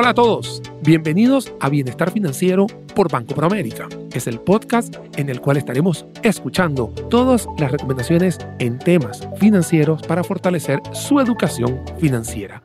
Hola a todos, bienvenidos a Bienestar Financiero por Banco Proamérica. Es el podcast en el cual estaremos escuchando todas las recomendaciones en temas financieros para fortalecer su educación financiera.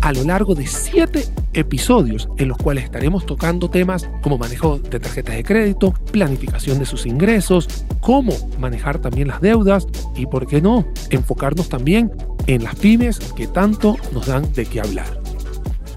A lo largo de siete episodios en los cuales estaremos tocando temas como manejo de tarjetas de crédito, planificación de sus ingresos, cómo manejar también las deudas y, por qué no, enfocarnos también en las pymes que tanto nos dan de qué hablar.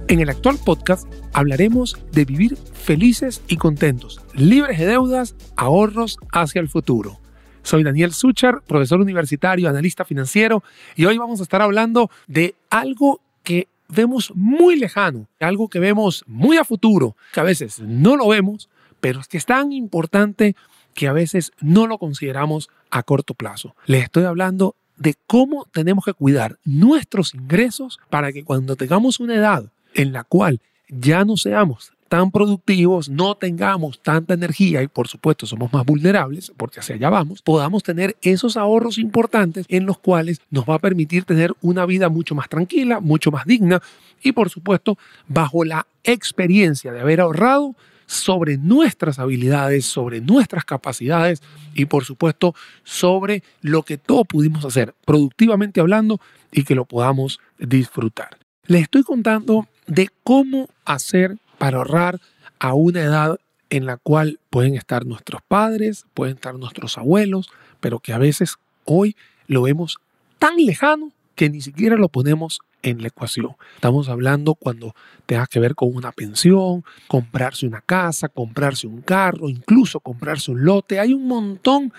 En el actual podcast hablaremos de vivir felices y contentos, libres de deudas, ahorros hacia el futuro. Soy Daniel Suchar, profesor universitario, analista financiero, y hoy vamos a estar hablando de algo que vemos muy lejano, algo que vemos muy a futuro, que a veces no lo vemos, pero es que es tan importante que a veces no lo consideramos a corto plazo. Les estoy hablando de cómo tenemos que cuidar nuestros ingresos para que cuando tengamos una edad en la cual ya no seamos tan productivos, no tengamos tanta energía y por supuesto somos más vulnerables, porque hacia allá vamos, podamos tener esos ahorros importantes en los cuales nos va a permitir tener una vida mucho más tranquila, mucho más digna y por supuesto bajo la experiencia de haber ahorrado sobre nuestras habilidades, sobre nuestras capacidades y por supuesto sobre lo que todos pudimos hacer productivamente hablando y que lo podamos disfrutar. Les estoy contando de cómo hacer para ahorrar a una edad en la cual pueden estar nuestros padres, pueden estar nuestros abuelos, pero que a veces hoy lo vemos tan lejano que ni siquiera lo ponemos en la ecuación. Estamos hablando cuando tenga que ver con una pensión, comprarse una casa, comprarse un carro, incluso comprarse un lote. Hay un montón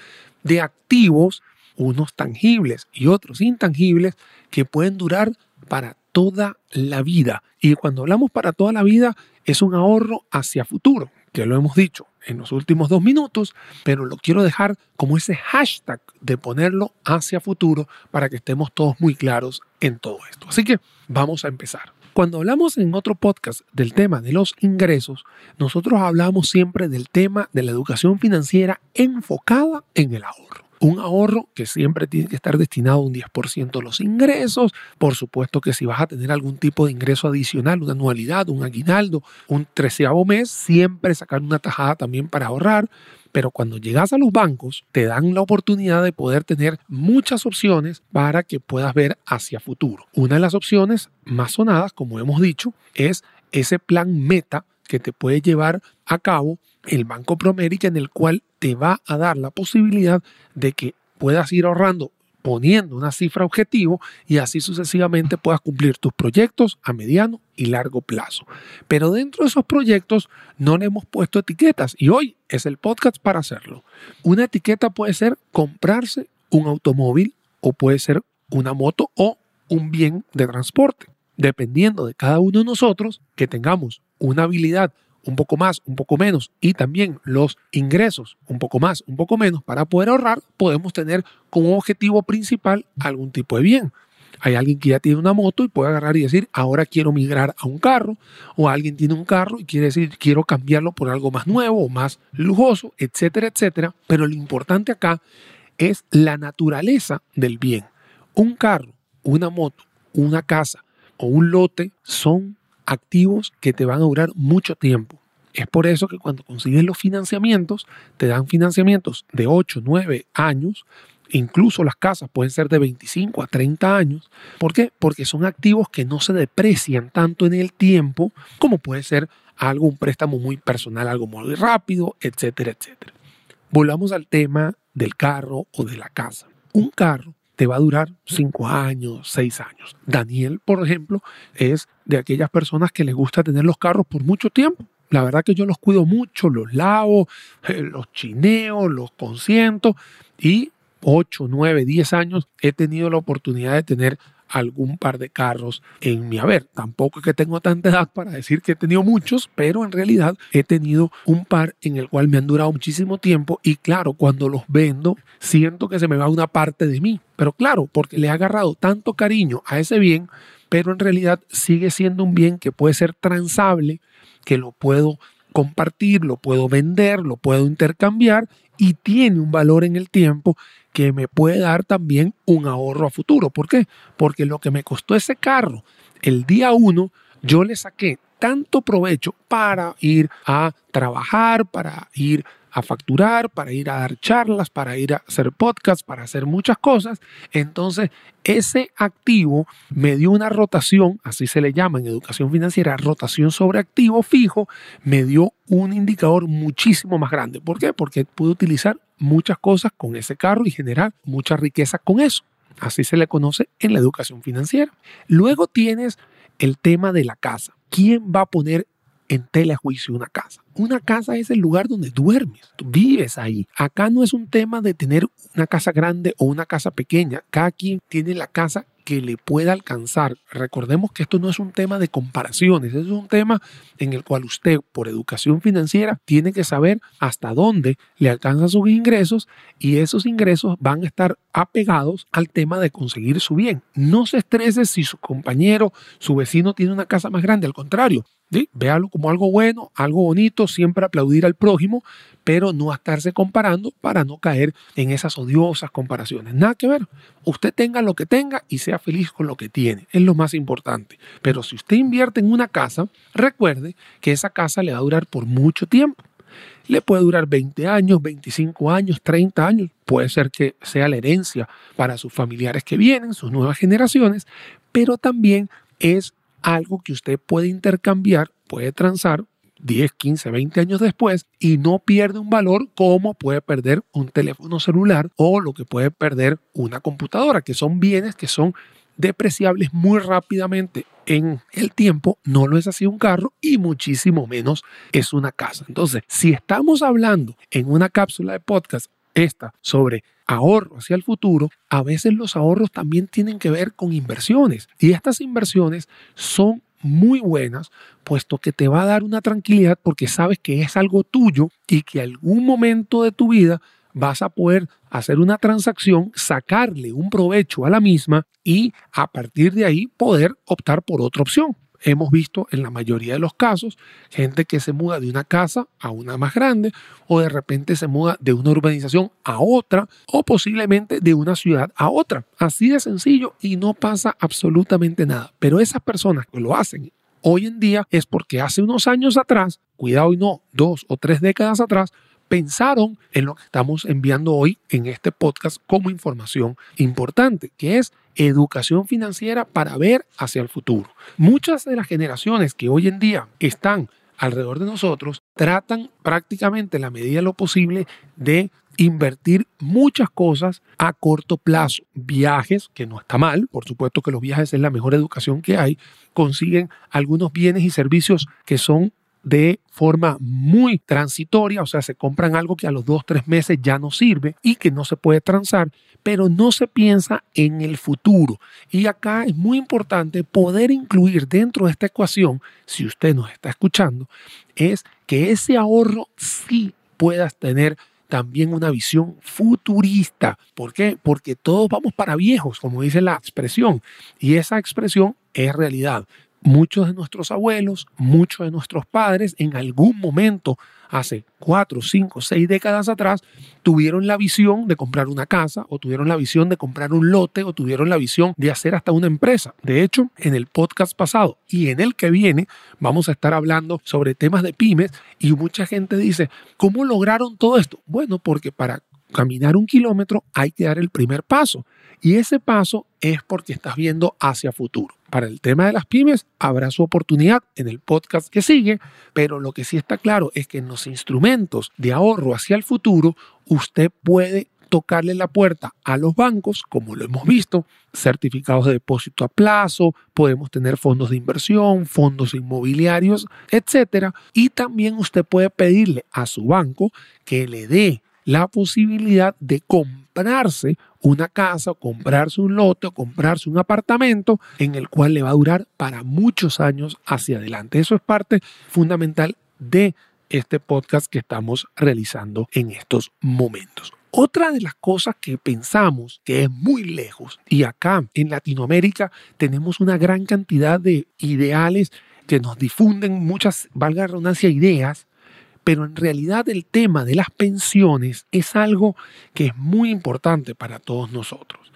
de activos, unos tangibles y otros intangibles, que pueden durar para toda la vida. Y cuando hablamos para toda la vida, es un ahorro hacia futuro, que lo hemos dicho en los últimos dos minutos, pero lo quiero dejar como ese hashtag de ponerlo hacia futuro para que estemos todos muy claros en todo esto. Así que vamos a empezar. Cuando hablamos en otro podcast del tema de los ingresos, nosotros hablamos siempre del tema de la educación financiera enfocada en el ahorro un ahorro que siempre tiene que estar destinado a un 10% de los ingresos. Por supuesto que si vas a tener algún tipo de ingreso adicional, una anualidad, un aguinaldo, un treceavo mes, siempre sacar una tajada también para ahorrar. Pero cuando llegas a los bancos, te dan la oportunidad de poder tener muchas opciones para que puedas ver hacia futuro. Una de las opciones más sonadas, como hemos dicho, es ese plan meta que te puede llevar a cabo el Banco Promérica en el cual te va a dar la posibilidad de que puedas ir ahorrando poniendo una cifra objetivo y así sucesivamente puedas cumplir tus proyectos a mediano y largo plazo. Pero dentro de esos proyectos no le hemos puesto etiquetas y hoy es el podcast para hacerlo. Una etiqueta puede ser comprarse un automóvil o puede ser una moto o un bien de transporte. Dependiendo de cada uno de nosotros que tengamos una habilidad un poco más, un poco menos, y también los ingresos un poco más, un poco menos, para poder ahorrar, podemos tener como objetivo principal algún tipo de bien. Hay alguien que ya tiene una moto y puede agarrar y decir, ahora quiero migrar a un carro, o alguien tiene un carro y quiere decir, quiero cambiarlo por algo más nuevo o más lujoso, etcétera, etcétera. Pero lo importante acá es la naturaleza del bien. Un carro, una moto, una casa o un lote son activos que te van a durar mucho tiempo. Es por eso que cuando consigues los financiamientos, te dan financiamientos de 8, 9 años, incluso las casas pueden ser de 25 a 30 años. ¿Por qué? Porque son activos que no se deprecian tanto en el tiempo como puede ser algo, un préstamo muy personal, algo muy rápido, etcétera, etcétera. Volvamos al tema del carro o de la casa. Un carro te va a durar cinco años, seis años. Daniel, por ejemplo, es de aquellas personas que les gusta tener los carros por mucho tiempo. La verdad que yo los cuido mucho, los lavo, eh, los chineo, los consiento y 8, 9, 10 años he tenido la oportunidad de tener algún par de carros en mi haber. Tampoco es que tengo tanta edad para decir que he tenido muchos, pero en realidad he tenido un par en el cual me han durado muchísimo tiempo y claro, cuando los vendo siento que se me va una parte de mí. Pero claro, porque le he agarrado tanto cariño a ese bien, pero en realidad sigue siendo un bien que puede ser transable, que lo puedo compartir, lo puedo vender, lo puedo intercambiar y tiene un valor en el tiempo que me puede dar también un ahorro a futuro. ¿Por qué? Porque lo que me costó ese carro el día uno, yo le saqué tanto provecho para ir a trabajar, para ir a facturar, para ir a dar charlas, para ir a hacer podcasts, para hacer muchas cosas. Entonces, ese activo me dio una rotación, así se le llama en educación financiera, rotación sobre activo fijo, me dio un indicador muchísimo más grande. ¿Por qué? Porque pude utilizar muchas cosas con ese carro y generar mucha riqueza con eso. Así se le conoce en la educación financiera. Luego tienes el tema de la casa. ¿Quién va a poner en telejuicio una casa? Una casa es el lugar donde duermes, tú vives ahí. Acá no es un tema de tener una casa grande o una casa pequeña. Cada quien tiene la casa que le pueda alcanzar. Recordemos que esto no es un tema de comparaciones, es un tema en el cual usted, por educación financiera, tiene que saber hasta dónde le alcanzan sus ingresos y esos ingresos van a estar apegados al tema de conseguir su bien. No se estrese si su compañero, su vecino tiene una casa más grande, al contrario, Véalo como algo bueno, algo bonito, siempre aplaudir al prójimo, pero no estarse comparando para no caer en esas odiosas comparaciones. Nada que ver. Usted tenga lo que tenga y sea feliz con lo que tiene. Es lo más importante. Pero si usted invierte en una casa, recuerde que esa casa le va a durar por mucho tiempo. Le puede durar 20 años, 25 años, 30 años. Puede ser que sea la herencia para sus familiares que vienen, sus nuevas generaciones, pero también es algo que usted puede intercambiar, puede transar 10, 15, 20 años después y no pierde un valor como puede perder un teléfono celular o lo que puede perder una computadora, que son bienes que son depreciables muy rápidamente en el tiempo, no lo es así un carro y muchísimo menos es una casa. Entonces, si estamos hablando en una cápsula de podcast esta sobre ahorro hacia el futuro, a veces los ahorros también tienen que ver con inversiones. Y estas inversiones son muy buenas, puesto que te va a dar una tranquilidad porque sabes que es algo tuyo y que algún momento de tu vida vas a poder hacer una transacción, sacarle un provecho a la misma y a partir de ahí poder optar por otra opción hemos visto en la mayoría de los casos gente que se muda de una casa a una más grande o de repente se muda de una urbanización a otra o posiblemente de una ciudad a otra. Así de sencillo y no pasa absolutamente nada. Pero esas personas que lo hacen hoy en día es porque hace unos años atrás, cuidado y no, dos o tres décadas atrás, pensaron en lo que estamos enviando hoy en este podcast como información importante, que es educación financiera para ver hacia el futuro. Muchas de las generaciones que hoy en día están alrededor de nosotros tratan prácticamente la medida de lo posible de invertir muchas cosas a corto plazo. Viajes, que no está mal, por supuesto que los viajes es la mejor educación que hay, consiguen algunos bienes y servicios que son de forma muy transitoria, o sea, se compran algo que a los dos, tres meses ya no sirve y que no se puede transar, pero no se piensa en el futuro. Y acá es muy importante poder incluir dentro de esta ecuación, si usted nos está escuchando, es que ese ahorro sí puedas tener también una visión futurista. ¿Por qué? Porque todos vamos para viejos, como dice la expresión, y esa expresión es realidad muchos de nuestros abuelos, muchos de nuestros padres, en algún momento, hace cuatro, cinco, seis décadas atrás, tuvieron la visión de comprar una casa, o tuvieron la visión de comprar un lote, o tuvieron la visión de hacer hasta una empresa. De hecho, en el podcast pasado y en el que viene, vamos a estar hablando sobre temas de pymes, y mucha gente dice, ¿cómo lograron todo esto? Bueno, porque para caminar un kilómetro hay que dar el primer paso. Y ese paso es porque estás viendo hacia futuro. Para el tema de las pymes habrá su oportunidad en el podcast que sigue, pero lo que sí está claro es que en los instrumentos de ahorro hacia el futuro usted puede tocarle la puerta a los bancos, como lo hemos visto, certificados de depósito a plazo, podemos tener fondos de inversión, fondos inmobiliarios, etcétera, y también usted puede pedirle a su banco que le dé la posibilidad de comprarse una casa, o comprarse un lote o comprarse un apartamento en el cual le va a durar para muchos años hacia adelante. Eso es parte fundamental de este podcast que estamos realizando en estos momentos. Otra de las cosas que pensamos que es muy lejos, y acá en Latinoamérica tenemos una gran cantidad de ideales que nos difunden muchas, valga la redundancia, ideas pero en realidad el tema de las pensiones es algo que es muy importante para todos nosotros.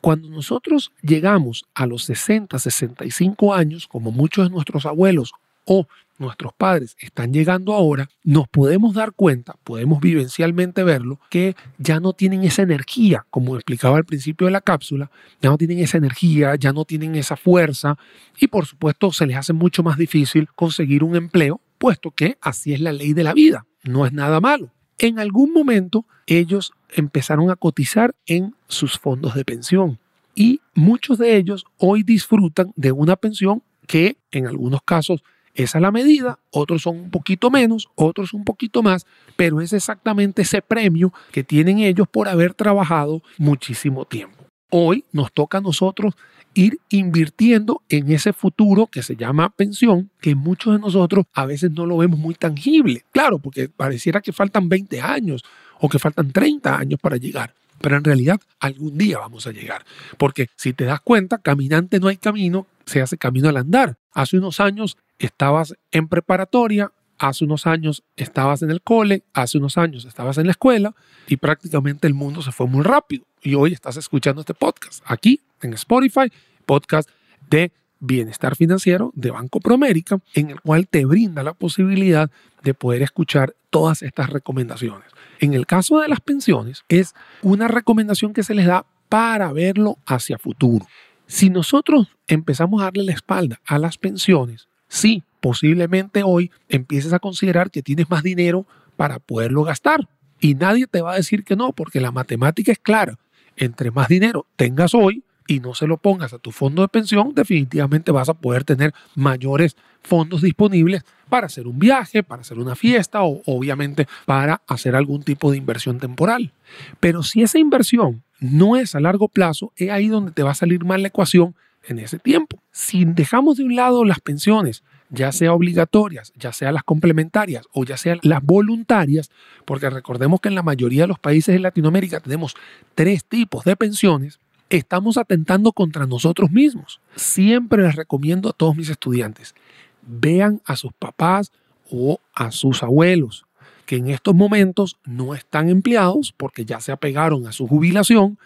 Cuando nosotros llegamos a los 60, 65 años, como muchos de nuestros abuelos o nuestros padres están llegando ahora, nos podemos dar cuenta, podemos vivencialmente verlo, que ya no tienen esa energía, como explicaba al principio de la cápsula, ya no tienen esa energía, ya no tienen esa fuerza y por supuesto se les hace mucho más difícil conseguir un empleo, puesto que así es la ley de la vida, no es nada malo. En algún momento ellos empezaron a cotizar en sus fondos de pensión y muchos de ellos hoy disfrutan de una pensión que en algunos casos esa es la medida, otros son un poquito menos, otros un poquito más, pero es exactamente ese premio que tienen ellos por haber trabajado muchísimo tiempo. Hoy nos toca a nosotros ir invirtiendo en ese futuro que se llama pensión, que muchos de nosotros a veces no lo vemos muy tangible. Claro, porque pareciera que faltan 20 años o que faltan 30 años para llegar. Pero en realidad algún día vamos a llegar. Porque si te das cuenta, caminante no hay camino, se hace camino al andar. Hace unos años estabas en preparatoria, hace unos años estabas en el cole, hace unos años estabas en la escuela y prácticamente el mundo se fue muy rápido. Y hoy estás escuchando este podcast aquí en Spotify, podcast de bienestar financiero de Banco Promérica, en el cual te brinda la posibilidad de poder escuchar todas estas recomendaciones. En el caso de las pensiones, es una recomendación que se les da para verlo hacia futuro. Si nosotros empezamos a darle la espalda a las pensiones, sí, posiblemente hoy empieces a considerar que tienes más dinero para poderlo gastar. Y nadie te va a decir que no, porque la matemática es clara. Entre más dinero tengas hoy y no se lo pongas a tu fondo de pensión, definitivamente vas a poder tener mayores fondos disponibles para hacer un viaje, para hacer una fiesta o obviamente para hacer algún tipo de inversión temporal. Pero si esa inversión no es a largo plazo, es ahí donde te va a salir mal la ecuación en ese tiempo. Si dejamos de un lado las pensiones, ya sea obligatorias, ya sea las complementarias o ya sean las voluntarias, porque recordemos que en la mayoría de los países de Latinoamérica tenemos tres tipos de pensiones, estamos atentando contra nosotros mismos. Siempre les recomiendo a todos mis estudiantes, vean a sus papás o a sus abuelos que en estos momentos no están empleados porque ya se apegaron a su jubilación,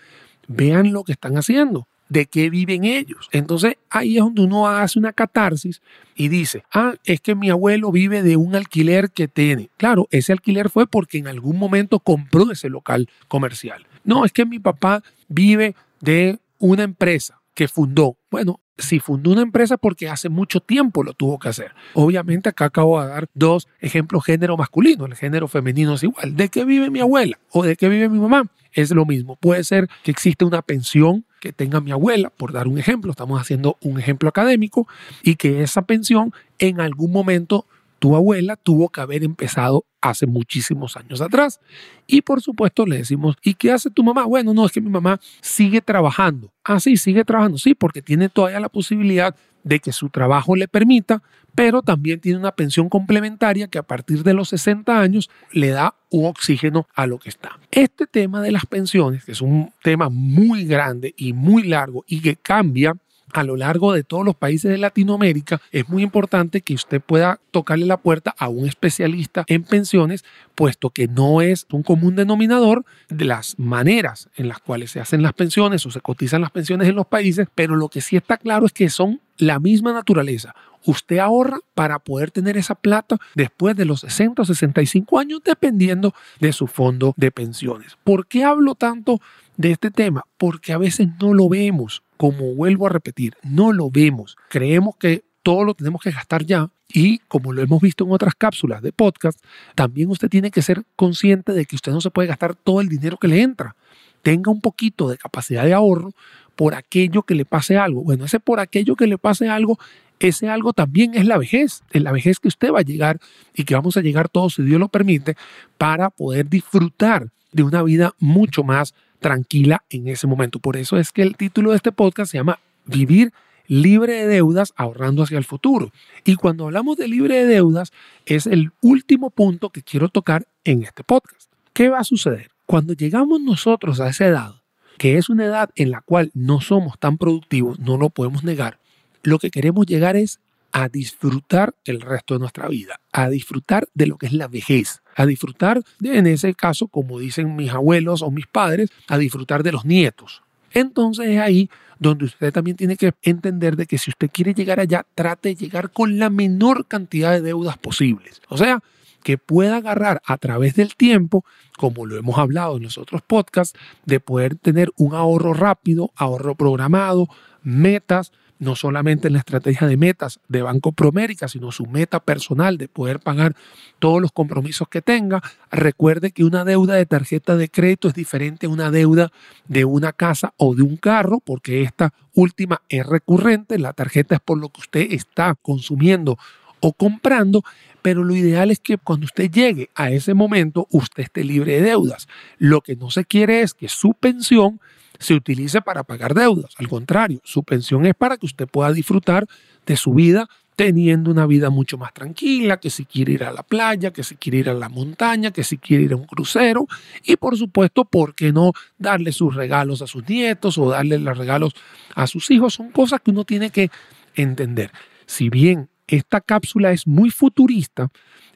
vean lo que están haciendo de qué viven ellos. Entonces ahí es donde uno hace una catarsis y dice, ah, es que mi abuelo vive de un alquiler que tiene. Claro, ese alquiler fue porque en algún momento compró ese local comercial. No, es que mi papá vive de una empresa que fundó. Bueno, si fundó una empresa porque hace mucho tiempo lo tuvo que hacer. Obviamente acá acabo de dar dos ejemplos género masculino, el género femenino es igual. ¿De qué vive mi abuela o de qué vive mi mamá? Es lo mismo. Puede ser que existe una pensión que tenga mi abuela, por dar un ejemplo, estamos haciendo un ejemplo académico, y que esa pensión en algún momento tu abuela tuvo que haber empezado hace muchísimos años atrás. Y por supuesto le decimos, ¿y qué hace tu mamá? Bueno, no, es que mi mamá sigue trabajando. Ah, sí, sigue trabajando, sí, porque tiene todavía la posibilidad de que su trabajo le permita, pero también tiene una pensión complementaria que a partir de los 60 años le da un oxígeno a lo que está. Este tema de las pensiones, que es un tema muy grande y muy largo y que cambia a lo largo de todos los países de Latinoamérica, es muy importante que usted pueda tocarle la puerta a un especialista en pensiones, puesto que no es un común denominador de las maneras en las cuales se hacen las pensiones o se cotizan las pensiones en los países, pero lo que sí está claro es que son la misma naturaleza. Usted ahorra para poder tener esa plata después de los 60 o 65 años, dependiendo de su fondo de pensiones. ¿Por qué hablo tanto de este tema? Porque a veces no lo vemos como vuelvo a repetir, no lo vemos. Creemos que todo lo tenemos que gastar ya y como lo hemos visto en otras cápsulas de podcast, también usted tiene que ser consciente de que usted no se puede gastar todo el dinero que le entra. Tenga un poquito de capacidad de ahorro por aquello que le pase algo. Bueno, ese por aquello que le pase algo, ese algo también es la vejez, es la vejez que usted va a llegar y que vamos a llegar todos, si Dios lo permite, para poder disfrutar de una vida mucho más tranquila en ese momento. Por eso es que el título de este podcast se llama Vivir libre de deudas, ahorrando hacia el futuro. Y cuando hablamos de libre de deudas, es el último punto que quiero tocar en este podcast. ¿Qué va a suceder? Cuando llegamos nosotros a esa edad, que es una edad en la cual no somos tan productivos, no lo podemos negar, lo que queremos llegar es a disfrutar el resto de nuestra vida, a disfrutar de lo que es la vejez, a disfrutar, de, en ese caso, como dicen mis abuelos o mis padres, a disfrutar de los nietos. Entonces es ahí donde usted también tiene que entender de que si usted quiere llegar allá, trate de llegar con la menor cantidad de deudas posibles. O sea, que pueda agarrar a través del tiempo, como lo hemos hablado en los otros podcasts, de poder tener un ahorro rápido, ahorro programado, metas, no solamente en la estrategia de metas de Banco Promérica, sino su meta personal de poder pagar todos los compromisos que tenga. Recuerde que una deuda de tarjeta de crédito es diferente a una deuda de una casa o de un carro, porque esta última es recurrente, la tarjeta es por lo que usted está consumiendo o comprando, pero lo ideal es que cuando usted llegue a ese momento, usted esté libre de deudas. Lo que no se quiere es que su pensión se utilice para pagar deudas. Al contrario, su pensión es para que usted pueda disfrutar de su vida teniendo una vida mucho más tranquila, que si quiere ir a la playa, que si quiere ir a la montaña, que si quiere ir a un crucero y por supuesto, ¿por qué no darle sus regalos a sus nietos o darle los regalos a sus hijos? Son cosas que uno tiene que entender. Si bien esta cápsula es muy futurista,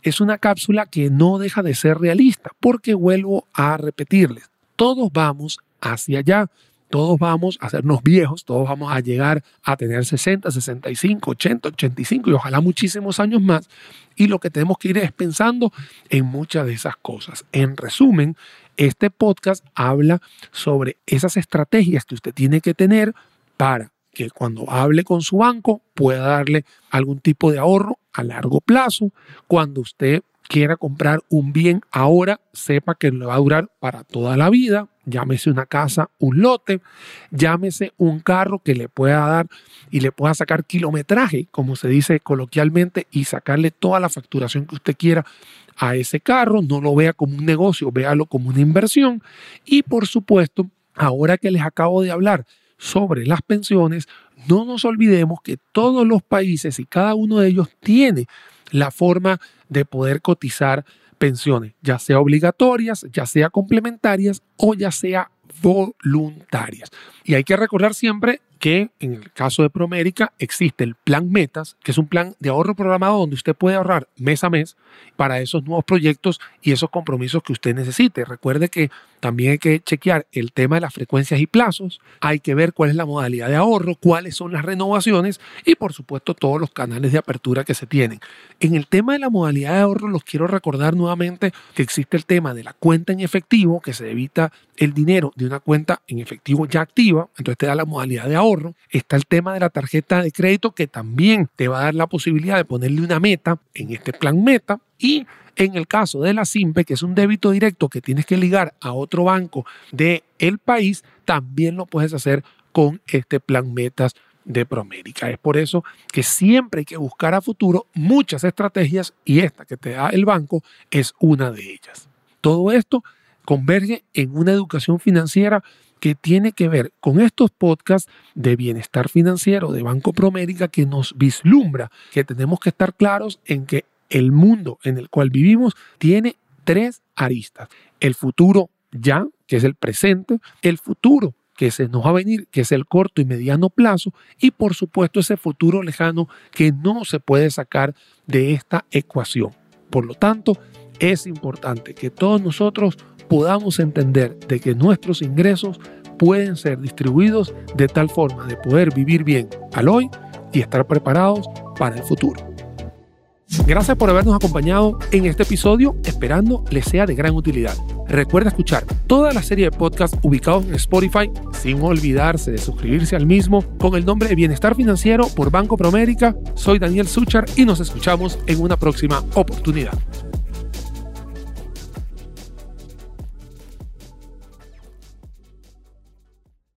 es una cápsula que no deja de ser realista, porque vuelvo a repetirles, todos vamos hacia allá, todos vamos a hacernos viejos, todos vamos a llegar a tener 60, 65, 80, 85 y ojalá muchísimos años más. Y lo que tenemos que ir es pensando en muchas de esas cosas. En resumen, este podcast habla sobre esas estrategias que usted tiene que tener para que cuando hable con su banco pueda darle algún tipo de ahorro a largo plazo. Cuando usted quiera comprar un bien ahora, sepa que le va a durar para toda la vida. Llámese una casa, un lote, llámese un carro que le pueda dar y le pueda sacar kilometraje, como se dice coloquialmente, y sacarle toda la facturación que usted quiera a ese carro. No lo vea como un negocio, véalo como una inversión. Y por supuesto, ahora que les acabo de hablar sobre las pensiones, no nos olvidemos que todos los países y cada uno de ellos tiene la forma de poder cotizar pensiones, ya sea obligatorias, ya sea complementarias o ya sea voluntarias. Y hay que recordar siempre que en el caso de Promérica existe el plan Metas, que es un plan de ahorro programado donde usted puede ahorrar mes a mes para esos nuevos proyectos y esos compromisos que usted necesite. Recuerde que también hay que chequear el tema de las frecuencias y plazos, hay que ver cuál es la modalidad de ahorro, cuáles son las renovaciones y por supuesto todos los canales de apertura que se tienen. En el tema de la modalidad de ahorro, los quiero recordar nuevamente que existe el tema de la cuenta en efectivo, que se evita el dinero de una cuenta en efectivo ya activa, entonces te da la modalidad de Está el tema de la tarjeta de crédito que también te va a dar la posibilidad de ponerle una meta en este plan meta y en el caso de la SIMPE, que es un débito directo que tienes que ligar a otro banco del el país, también lo puedes hacer con este plan metas de Promérica. Es por eso que siempre hay que buscar a futuro muchas estrategias y esta que te da el banco es una de ellas. Todo esto converge en una educación financiera que tiene que ver con estos podcasts de bienestar financiero de Banco Promérica que nos vislumbra que tenemos que estar claros en que el mundo en el cual vivimos tiene tres aristas. El futuro ya, que es el presente, el futuro que se nos va a venir, que es el corto y mediano plazo, y por supuesto ese futuro lejano que no se puede sacar de esta ecuación. Por lo tanto, es importante que todos nosotros podamos entender de que nuestros ingresos pueden ser distribuidos de tal forma de poder vivir bien al hoy y estar preparados para el futuro. Gracias por habernos acompañado en este episodio, esperando les sea de gran utilidad. Recuerda escuchar toda la serie de podcasts ubicados en Spotify, sin olvidarse de suscribirse al mismo con el nombre de Bienestar Financiero por Banco Promérica. Soy Daniel Suchar y nos escuchamos en una próxima oportunidad.